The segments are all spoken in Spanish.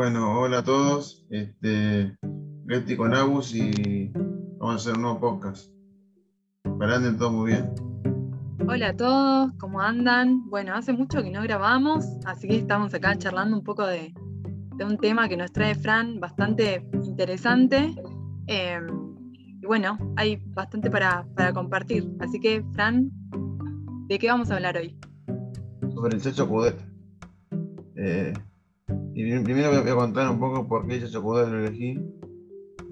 Bueno, hola a todos. Este, Leti con Agus y vamos a hacer un nuevo podcast. Para anden todos muy bien. Hola a todos, ¿cómo andan? Bueno, hace mucho que no grabamos, así que estamos acá charlando un poco de, de un tema que nos trae Fran bastante interesante. Eh, y bueno, hay bastante para, para compartir. Así que, Fran, ¿de qué vamos a hablar hoy? Sobre el Chacho Cudet. Eh, y prim- primero voy a contar un poco por qué Chacho Cudet lo elegí.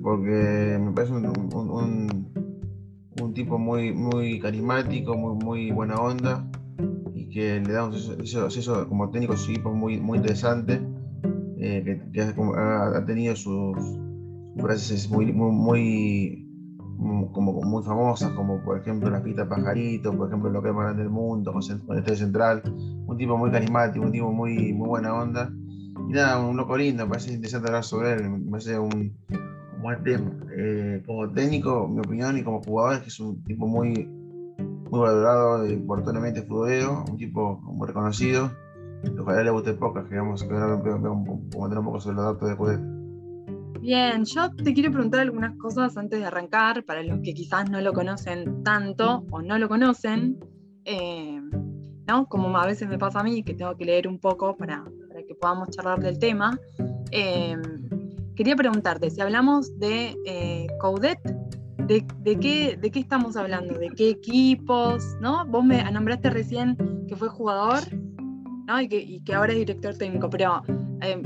Porque me parece un, un- un- tipo muy, muy carismático, muy, muy buena onda. Y que le da un sello como técnico su equipo muy, muy interesante. eh, que, ha, tenido sus frases muy, muy, muy- como muy famosas, como por ejemplo la pista pajarito, por ejemplo lo que más grande del mundo, con el Estadio Central, un tipo muy carismático, un tipo muy, muy buena onda. Y nada, un loco lindo, me parece interesante hablar sobre él, me parece un, buen tema. Eh, como técnico, mi opinión, y como jugador, es que es un tipo muy, muy valorado por todo futbolero, un tipo muy reconocido. Ojalá le guste el podcast, que vamos a comentar un poco sobre los datos de Cudet. Bien, yo te quiero preguntar algunas cosas antes de arrancar, para los que quizás no lo conocen tanto o no lo conocen, eh, ¿no? Como a veces me pasa a mí, que tengo que leer un poco para, podamos charlar del tema. Eh, quería preguntarte, si hablamos de eh, Coudet, ¿de, de qué, ¿de qué estamos hablando? ¿De qué equipos? ¿no? Vos me nombraste recién que fue jugador ¿no? y, que, y que ahora es director técnico, pero eh,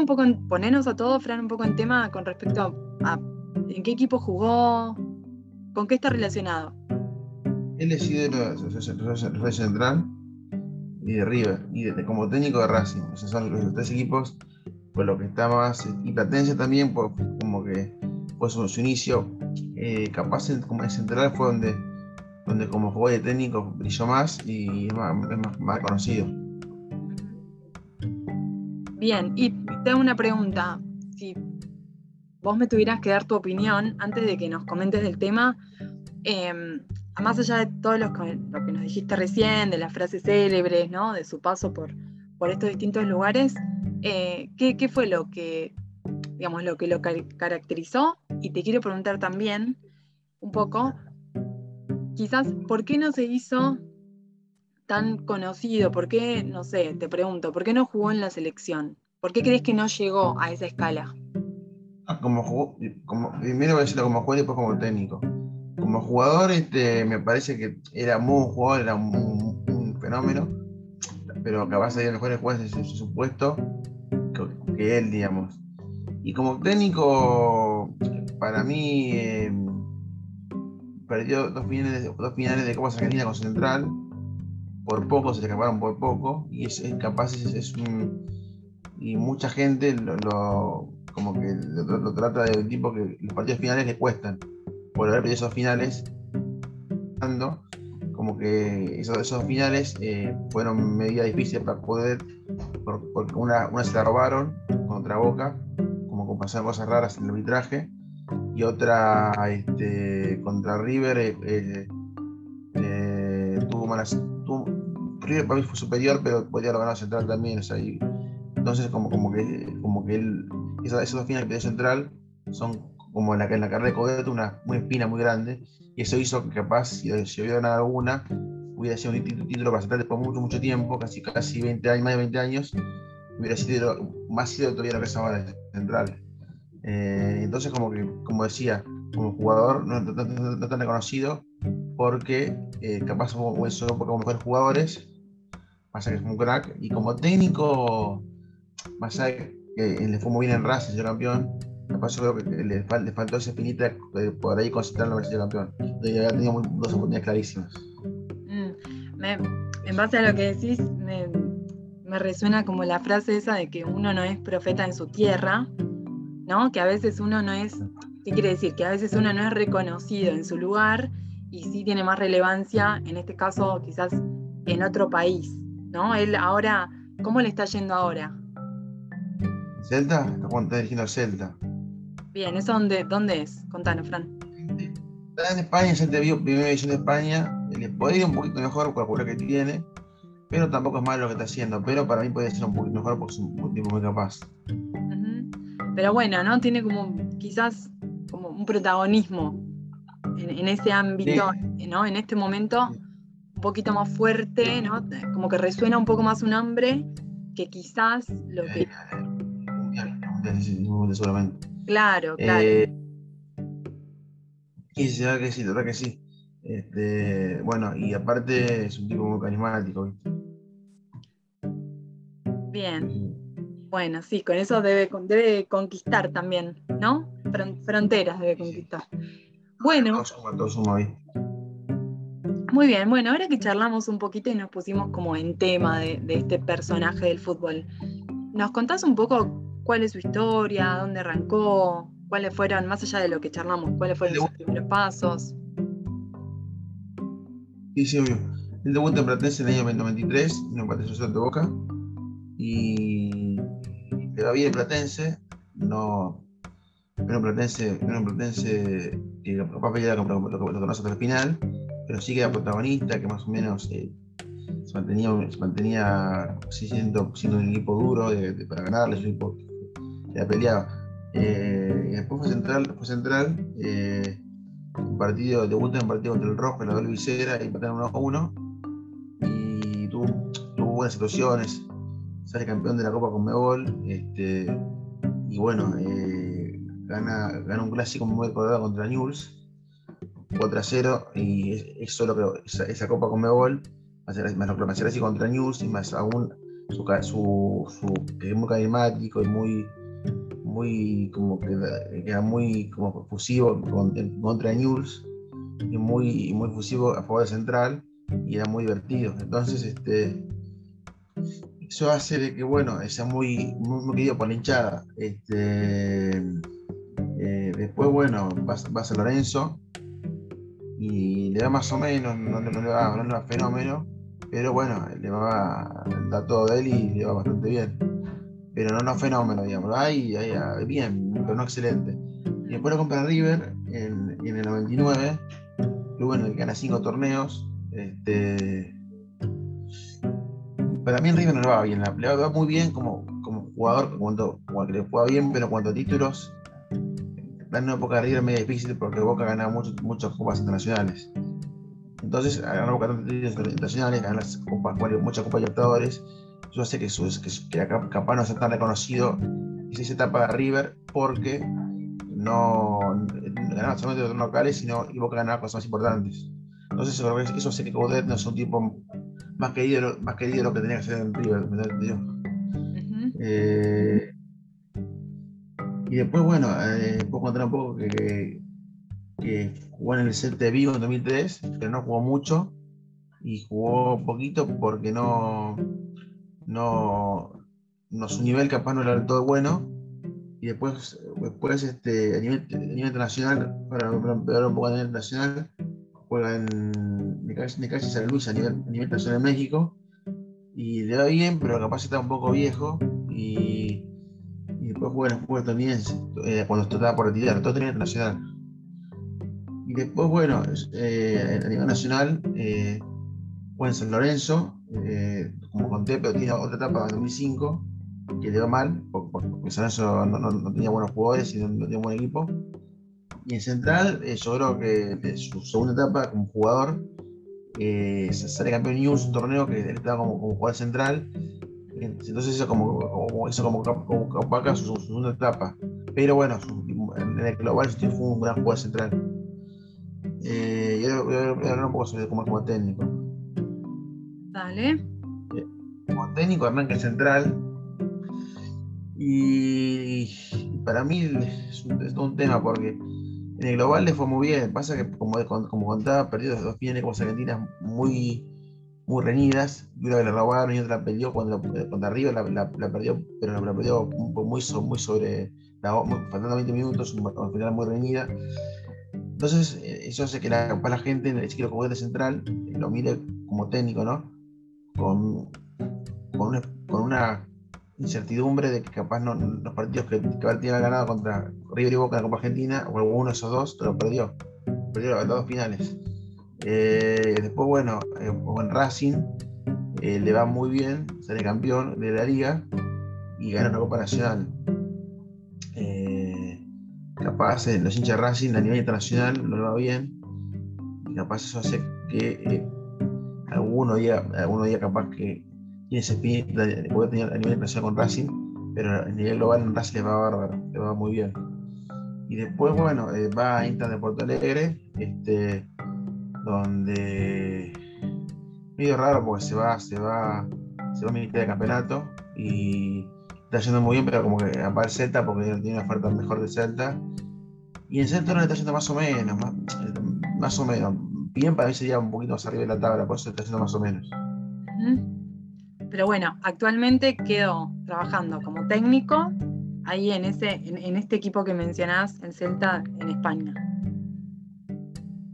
un poco en- ponenos a todos, Fran, un poco en tema con respecto a, en qué equipo jugó, con qué está relacionado. Él es de Central y de River, y como técnico de Racing. Esos son los tres equipos por lo que está más. Y Platense también, por, como que fue su, inicio. eh, capaz como en Central fue donde, donde como jugó de técnico brilló más y es más, es más- más conocido. Bien, y te hago una pregunta. Si vos me tuvieras que dar tu opinión antes de que nos comentes del tema, eh, más allá de todo lo que, nos dijiste recién, de las frases célebres, ¿no? de su paso por, por estos distintos lugares, eh, ¿qué, fue lo que, digamos, lo que lo car- caracterizó? Y te quiero preguntar también un poco, quizás, ¿por qué no se hizo tan conocido? ¿Por qué, no sé, te pregunto, ¿por qué no jugó en la selección? ¿Por qué crees que no llegó a esa escala? Ah, Como jugó, como, primero voy a decirlo como jugador y después como técnico. Como jugador, este, me parece que era muy jugador, era un, fenómeno, pero capaz de mejores jugadores en su, su puesto que, él, digamos. Y como técnico, para mí, eh, perdió dos finales, dos finales de Copa Argentina con Central, por poco, se le escaparon por poco, y es, capaz, es. Y mucha gente lo, como que lo trata de un tipo que los partidos finales le cuestan, haber perdido esos finales, como que esos, esos finales eh, fueron medida difícil para poder, por- porque una, una se la robaron contra Boca, como que pasaron cosas raras en el arbitraje, y otra este, contra River eh, eh, tuvo malas. tuvo- River para mí fue superior, pero podría haber ganado Central también. o sea, entonces, como, como que, como que él, esas, esos dos finales que perdió Central son como en la, carrera de Codet una, una espina muy grande. Y eso hizo que capaz, si, si hubiera ganado alguna, hubiera sido un título, Central después de mucho, mucho tiempo, casi, casi 20 años, más de 20 años, hubiera sido más sido todavía lo que es Central. Eh, entonces, como que, como decía, como jugador no, no- tan reconocido, porque eh, capaz somos solo como mejores jugadores, pasa que es un crack, y como técnico, de que le fue muy bien en Racing, ser campeón, capaz yo creo que le, fal- le faltó esa espinita de por ahí concentrarlo en ser campeón. Y había tenido muy- dos oportunidades clarísimas. Mm, me- en base a lo que decís, me, me resuena como la frase esa de que uno no es profeta en su tierra, ¿no? Que a veces uno no es, ¿qué quiere decir? Que a veces uno no es reconocido en su lugar y sí tiene más relevancia, en este caso quizás en otro país, ¿no? Él ahora, ¿cómo le está yendo ahora? ¿Celta? Está al Celta. Bien, ¿eso dónde, dónde es? Contanos, Fran. Está en España, Celta vio primera división de España, le podría ir un poquito mejor por la jugadora que tiene, pero tampoco es malo lo que está haciendo. Pero para mí puede ser un poquito mejor porque es un tipo muy capaz. Pero bueno, ¿no? Tiene como quizás como un protagonismo en, ese ámbito, ¿no? En este momento un poquito más fuerte, ¿no? Como que resuena un poco más un hombre que quizás lo que... Claro, claro. Eh, y se da que sí, verdad que sí. Este, bueno, y aparte es un tipo muy carismático. Bien. Bueno, sí, con eso debe, debe conquistar también, ¿no? Fronteras debe conquistar. Bueno. Muy bien, bueno, ahora que charlamos un poquito y nos pusimos como en tema de, este personaje del fútbol, ¿nos contás un poco cuál es su historia, dónde arrancó, cuáles fueron, más allá de lo que charlamos, cuáles fueron sus primeros pasos? Sí, sí, obvio. El debut en Platense en el año 93, en un Platense de Boca, y le va bien Platense, no, era un Platense, era un Platense que papá ya lo, lo, hasta el final, pero sí que era protagonista, que más o menos eh, se mantenía, se mantenía siendo, siendo un equipo duro de, para ganarle, un equipo la peleaba. Eh, después fue central, fue central eh, un partido, debutó en un partido contra el Rojo la doble visera y empataron 1 a 1 y tuvo, tuvo, buenas situaciones, sale campeón de la Copa con Mebol, este, y bueno, eh, gana, gana un clásico muy recordado contra Newell's 4 a 0 y es, solo creo esa, esa Copa con Mebol más lo que así contra News y más aún su, su, su, que es muy carismático y muy muy como que era muy como fusivo contra News y muy muy fusivo a favor de Central y era muy divertido entonces este eso hace de que bueno sea muy muy, querido por la hinchada este eh, después bueno va, va a Lorenzo y le va más o menos, no, le va, no fenómeno, pero bueno, le va, da todo de él y le va bastante bien. Pero no, no fenómeno, digamos, ahí, ahí, bien, pero no excelente. Y después lo compra River en, en el 99, que bueno, gana cinco torneos. Este, mí en River no le va bien, le va muy bien como, como jugador, cuando, cuando le juega bien, pero cuando títulos en una época de River medio difícil porque Boca gana muchas muchas copas internacionales. Entonces, ganar Boca títulos internacionales, las copas, muchas copas Libertadores, eso hace que, su, que, que capaz no sea tan reconocido esa etapa de River porque no ganaba solamente los locales, sino y Boca ganaba cosas más importantes. Entonces, eso hace que Coudet no es un tipo más querido, más querido de lo que tenía que ser en River. ¿me y después, bueno, eh, puedo contar un poco que, que, jugó en el set de Vigo en 2003, pero no jugó mucho y jugó poquito porque no, no, no su nivel capaz no era todo bueno. Y después, después este, a, nivel, internacional, para, para un poco a nivel internacional, juega en Necaxa San Luis a nivel, a nivel internacional en México y le va bien, pero capaz está un poco viejo y después juega en el fútbol estadounidense, eh, cuando estaba por retirar, todo tenía internacional. Y después, bueno, eh, a nivel nacional, eh, juega en San Lorenzo, eh, como conté, pero tiene otra etapa en 2005, que le va mal, porque, San Lorenzo no, tenía buenos jugadores y no, tenía un buen equipo. Y en Central, yo creo que su segunda etapa como jugador, sale campeón News, un torneo que estaba como, como jugador central, entonces eso como, como, eso como, como, como su, segunda etapa. Pero bueno, en el global fue un gran jugador central. Eh, y voy a hablar un poco sobre cómo como técnico. Dale. Eh, como técnico arranca central. Y, para mí es un, un tema porque en el global le fue muy bien. Pasa que, como, como contaba, perdió dos finales con Argentina muy muy reñidas. Una la robaron y otra la perdió cuando, cuando arriba la, la, perdió, pero la, perdió muy, muy sobre, la, faltando 20 minutos, al final muy reñida. Entonces, eh, eso hace que la, la gente en el ciclo como central eh, lo mire como técnico, ¿no? Con, con, una, incertidumbre de que capaz no, los partidos que, que haber ganado contra River y Boca en la Copa Argentina, o alguno de esos dos, lo perdió. Perdió las dos finales. Eh, después, bueno, eh, en Racing, eh, le va muy bien, sale campeón de la liga y gana una Copa Nacional. Eh, capaz los hinchas Racing a nivel internacional no le va bien, y capaz eso hace que alguno día, alguno día capaz que tiene ese espíritu puede tener a nivel internacional con Racing, pero a nivel global en Racing le va bárbaro, le va muy bien. Y después, bueno, va a Inter de Porto Alegre, este, donde medio raro porque se va, se va, se va a mitad de campeonato y está yendo muy bien, pero como que aparece Celta porque tiene una oferta mejor de Celta. Y en Celta no le está yendo más o menos, más, o menos. Bien para mí sería un poquito más arriba de la tabla, por eso está yendo más o menos. Pero bueno, actualmente quedó trabajando como técnico ahí en, ese, en, este equipo que mencionás, el Celta, en España.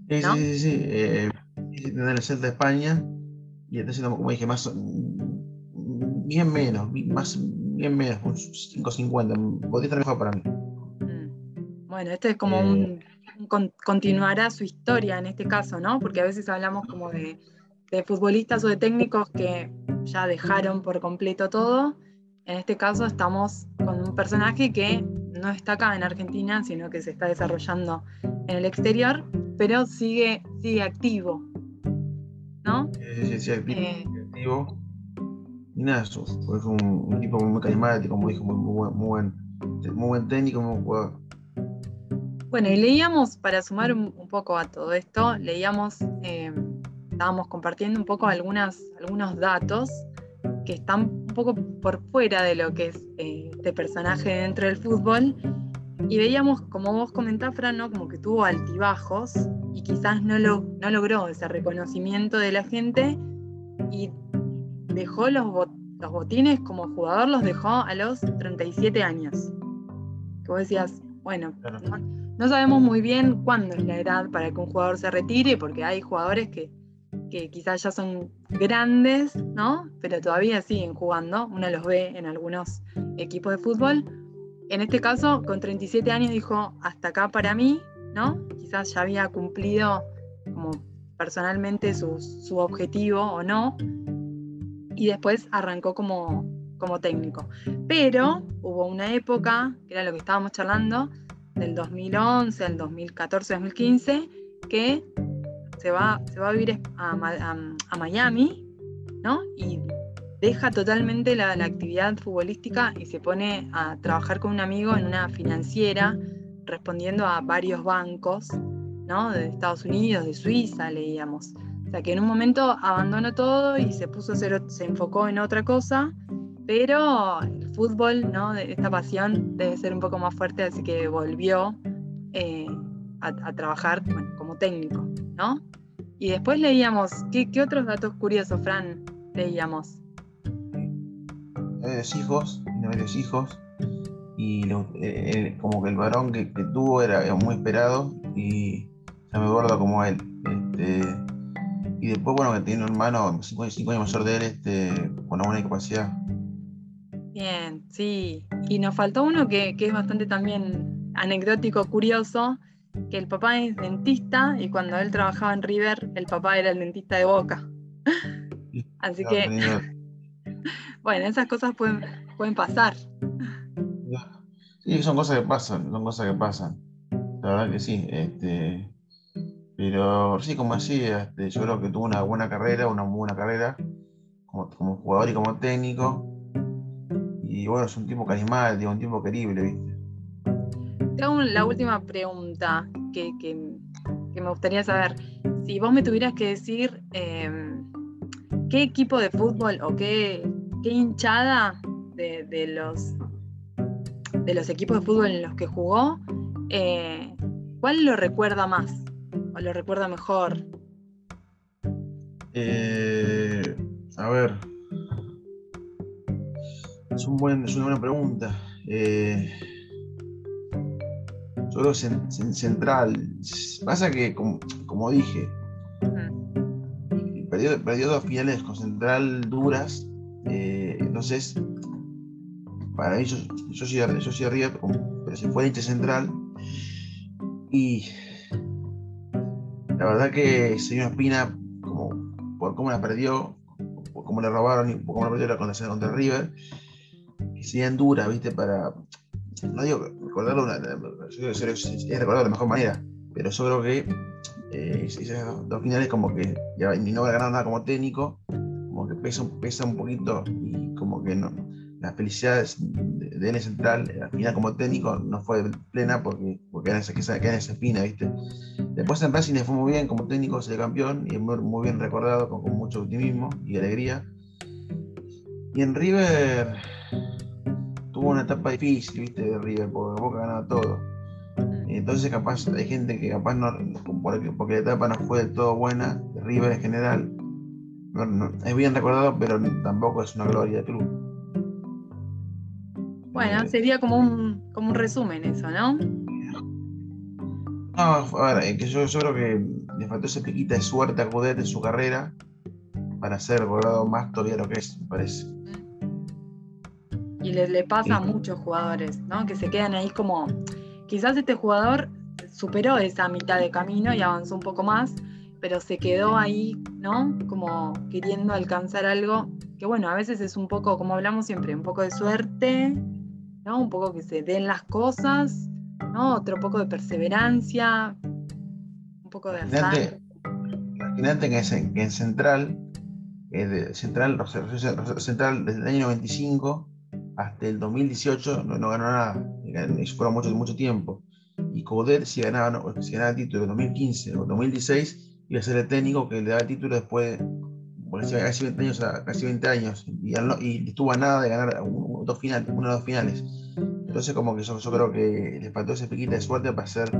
Sí, sí, sí, sí. Eh, en el Celta de España y está siendo, como dije, más bien menos, más, bien menos, un 5.50. Podría estar mejor para mí. Mm. Bueno, esto es como un, eh. continuará su historia en este caso, ¿no? Porque a veces hablamos como de, de futbolistas o de técnicos que ya dejaron por completo todo. En este caso estamos con un personaje que no está acá en Argentina, sino que se está desarrollando en el exterior, pero sigue, sigue activo, ¿no? Sí, sí, sí, eh, activo. Y nada, fue un, tipo muy carismático, como dijo, muy, muy, muy, buen, muy buen técnico, muy jugador. Bueno, y leíamos, para sumar un, poco a todo esto, leíamos, eh, estábamos compartiendo un poco algunas, algunos datos que están un poco por fuera de lo que es eh, este personaje dentro del fútbol. Y veíamos, como vos comentás, Fran, ¿no? como que tuvo altibajos y quizás no, lo, no logró ese reconocimiento de la gente y dejó los, los botines como jugador, los dejó a los 37 años. Que vos decías, bueno, no, sabemos muy bien cuándo es la edad para que un jugador se retire, porque hay jugadores que, que quizás ya son grandes, ¿no? Pero todavía siguen jugando. Uno los ve en algunos equipos de fútbol. En este caso, con 37 años dijo, hasta acá para mí, ¿no? Quizás ya había cumplido como personalmente su, su objetivo o no. Y después arrancó como, como técnico. Pero hubo una época, que era lo que estábamos charlando, del 2011 al 2014, 2015, que se va, se va a vivir a, a, Miami, ¿no? Y deja totalmente la, actividad futbolística y se pone a trabajar con un amigo en una financiera, respondiendo a varios bancos, ¿no? De Estados Unidos, de Suiza, leíamos. O sea que en un momento abandonó todo y se puso a hacer, se enfocó en otra cosa, pero el fútbol, ¿no? Esta pasión debe ser un poco más fuerte, así que volvió eh, a, trabajar como técnico, ¿no? Y después leíamos, ¿qué, otros datos curiosos, Fran, leíamos? varios hijos, varios hijos, y eh, como que el varón que, tuvo era, muy esperado, y ya me acuerdo como él. Este, y después, bueno, que tiene un hermano 5 años mayor de él, este, con alguna discapacidad. Bien, sí. Y nos faltó uno que, que es bastante también anecdótico, curioso, que el papá es dentista y cuando él trabajaba en River, el papá era el dentista de Boca. Así que, bueno, esas cosas pueden, pueden pasar. Sí, son cosas que pasan, son cosas que pasan. La verdad que sí. Este, pero sí, como decía, este, yo creo que tuvo una buena carrera, una buena carrera, como, como jugador y como técnico. Y bueno, es un tipo carismático, un tipo querible, ¿viste? la última pregunta que, me gustaría saber. Si vos me tuvieras que decir em, qué equipo de fútbol o qué, hinchada de, los, de los equipos de fútbol en los que jugó, eh, ¿cuál lo recuerda más o lo recuerda mejor? Eh, a ver. Es, un buen, es una buena pregunta. Eh, yo creo central. Pasa que, como, dije, perdió, dos finales con central duras. Eh, entonces, para mí, yo, yo, soy, yo soy arriba, pero se fue hincha central. Y la verdad que señor Espina, como, por cómo la perdió, como le robaron y como le la contra, contra River, que serían duras, ¿viste? Para, no digo recordarlo, una, es recordarlo de la mejor manera, pero yo creo que eh, dos finales como que ya, ni no ganar nada como técnico, como que pesa, pesa un poquito y como que no, la felicidad de, de N Central, al final como técnico, no fue plena porque, porque era esa, espina, ¿viste? Después en Racing le fue muy bien como técnico, se campeón y muy, muy bien recordado, con, mucho optimismo y alegría. Y en River tuvo una etapa difícil, ¿viste? De River, porque Boca ganaba todo. Y entonces capaz hay gente que capaz no, porque, porque la etapa no fue del todo buena, de River en general, no, no, es bien recordado, pero tampoco es una gloria de club. Bueno, sería como un, como un resumen eso, ¿no? No, a ver, que yo, yo creo que le faltó ese piquita de suerte a Coudet en su carrera para ser recordado más todavía lo que es, me parece. Y le, le pasa a muchos jugadores, ¿no? Que se quedan ahí como, quizás este jugador superó esa mitad de camino y avanzó un poco más, pero se quedó ahí, ¿no? Como queriendo alcanzar algo que bueno, a veces es un poco, como hablamos siempre, un poco de suerte, ¿no? Un poco que se den las cosas, ¿no? Otro poco de perseverancia, un poco de azar. Imagínate que en, en Central, eh, de Central, Central, desde el año 95 hasta el 2018 no, no ganó nada, fueron mucho, mucho tiempo. Y Coudet, si ganaba, si ganaba el título en 2015 o 2016, iba a ser el técnico que le daba el título después de porque casi 20 años, casi 20 años y, y estuvo a nada de ganar un, dos finales, uno de dos finales. Entonces, como que yo, yo, creo que le faltó ese piquita de suerte para ser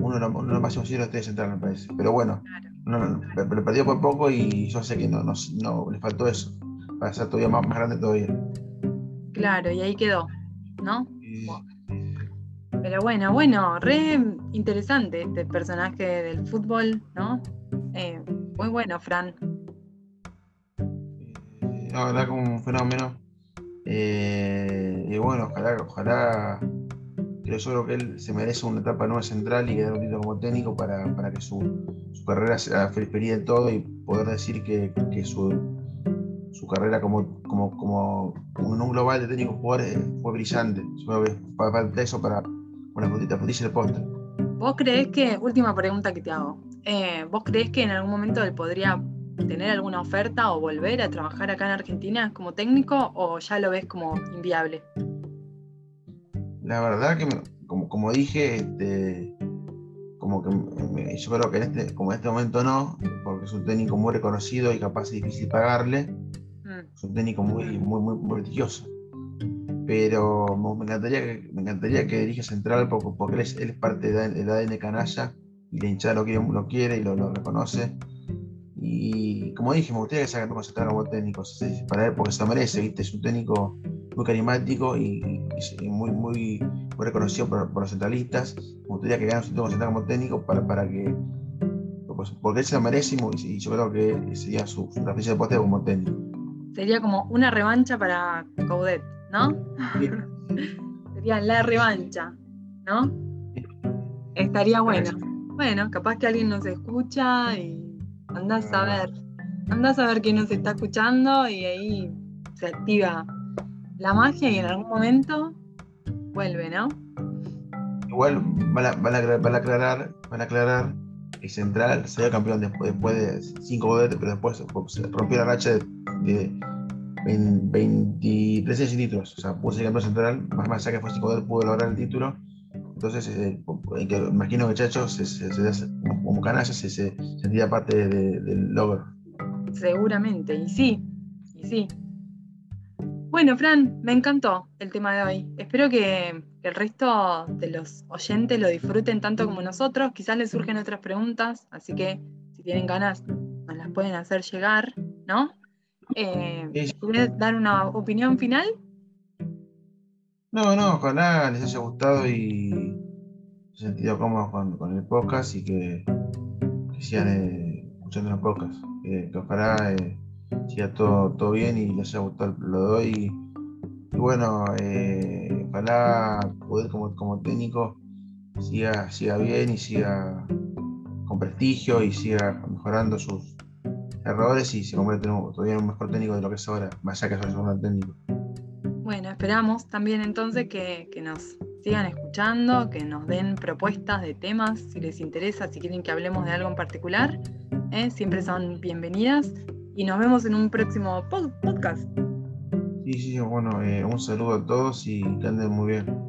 uno de los, uno de los máximos de de Central, me parece. Pero bueno, no, no, lo perdió por poco y yo sé que no, no, no, le faltó eso, para ser todavía más, más grande todavía. Claro, y ahí quedó, ¿no? Pero bueno, bueno, re interesante este personaje del fútbol, ¿no? Eh, muy bueno, Fran la verdad como un fenómeno. Eh, y bueno, ojalá, ojalá, creo yo creo que él se merece una etapa nueva central y quedar un título como técnico para, para que su, su, carrera sea feliz de todo y poder decir que, que su, su, carrera como, como, como, en un global de técnico jugador fue brillante. Para eso, para una frutita, frutilla de postre. ¿Vos crees que, última pregunta que te hago, eh, ¿vos crees que en algún momento él podría tener alguna oferta o volver a trabajar acá en Argentina como técnico o ya lo ves como inviable? La verdad que, como, como dije, este, como que me, yo creo que en este, como en este momento no, porque es un técnico muy reconocido y capaz es difícil pagarle. Mm. Es un técnico muy, muy, muy, muy prestigioso. Pero me encantaría que, me encantaría que dirige Central porque, porque él, es, él, es, parte del ADN canalla y la hinchada lo quiere, lo quiere y lo, lo reconoce y como dije, me gustaría que se haga concentrar como técnico para él, porque se merece, ¿viste? Es un técnico muy carismático y, y muy, muy, muy, reconocido por, por, los centralistas. Me gustaría que gane un central como técnico para, para que. Pues, porque él se lo merece y, yo creo que sería su, su de poste como técnico. Sería como una revancha para Coudet, ¿no? Sí. sería la revancha, ¿no? Estaría bueno. Bueno, capaz que alguien nos escucha y Anda a saber. Anda a saber quién nos está escuchando y ahí se activa la magia y en algún momento vuelve, ¿no? Igual van a, van a, van a aclarar, van a aclarar que Central sería campeón después, después de cinco goles, pero después se rompió la racha de, de 23 años sin títulos. O sea, pudo ser campeón central, más más allá que fue cinco goles, pudo lograr el título. Entonces, eh, que, imagino que Chacho, se, se, se, como canalla, se, sentía parte de, del logro. Seguramente, y sí, y sí. Bueno, Fran, me encantó el tema de hoy. Espero que, el resto de los oyentes lo disfruten tanto como nosotros. Quizás les surgen otras preguntas, así que si tienen ganas, nos las pueden hacer llegar, ¿no? Eh, ¿Quieres dar una opinión final? No, no, ojalá les haya gustado y se sentido cómodos con, con, el podcast y que, que sigan eh, escuchando el podcast. Que, que ojalá eh, siga todo, todo bien y les haya gustado lo de hoy. Y, bueno, eh, ojalá poder como, como técnico siga, siga bien y siga con prestigio y siga mejorando sus, errores y se convierte todavía en un mejor técnico de lo que es ahora, más allá que es un técnico. Bueno, esperamos también entonces que, nos sigan escuchando, que nos den propuestas de temas, si les interesa, si quieren que hablemos de algo en particular, ¿eh? siempre son bienvenidas y nos vemos en un próximo podcast. Sí, sí, bueno, eh, un saludo a todos y que anden muy bien.